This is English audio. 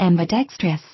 ambidextrous.